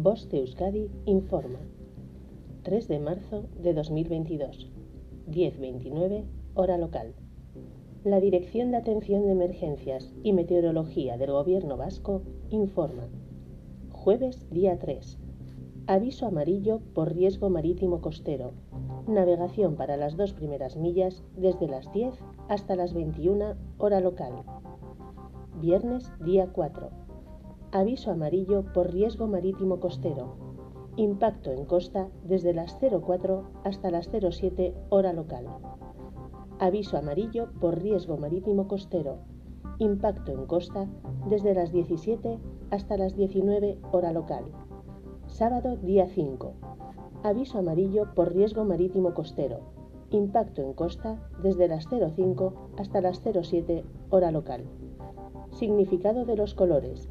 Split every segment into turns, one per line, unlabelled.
Voz de Euskadi informa. 3 de marzo de 2022. 10.29 hora local. La Dirección de Atención de Emergencias y Meteorología del Gobierno Vasco informa. Jueves día 3. Aviso amarillo por riesgo marítimo costero. Navegación para las dos primeras millas desde las 10 hasta las 21 hora local. Viernes día 4 Aviso amarillo por riesgo marítimo costero. Impacto en costa desde las 04 hasta las 07 hora local. Aviso amarillo por riesgo marítimo costero. Impacto en costa desde las 17 hasta las 19 hora local. Sábado día 5. Aviso amarillo por riesgo marítimo costero. Impacto en costa desde las 05 hasta las 07 hora local. Significado de los colores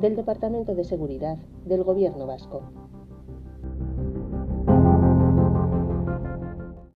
del Departamento de Seguridad del Gobierno Vasco.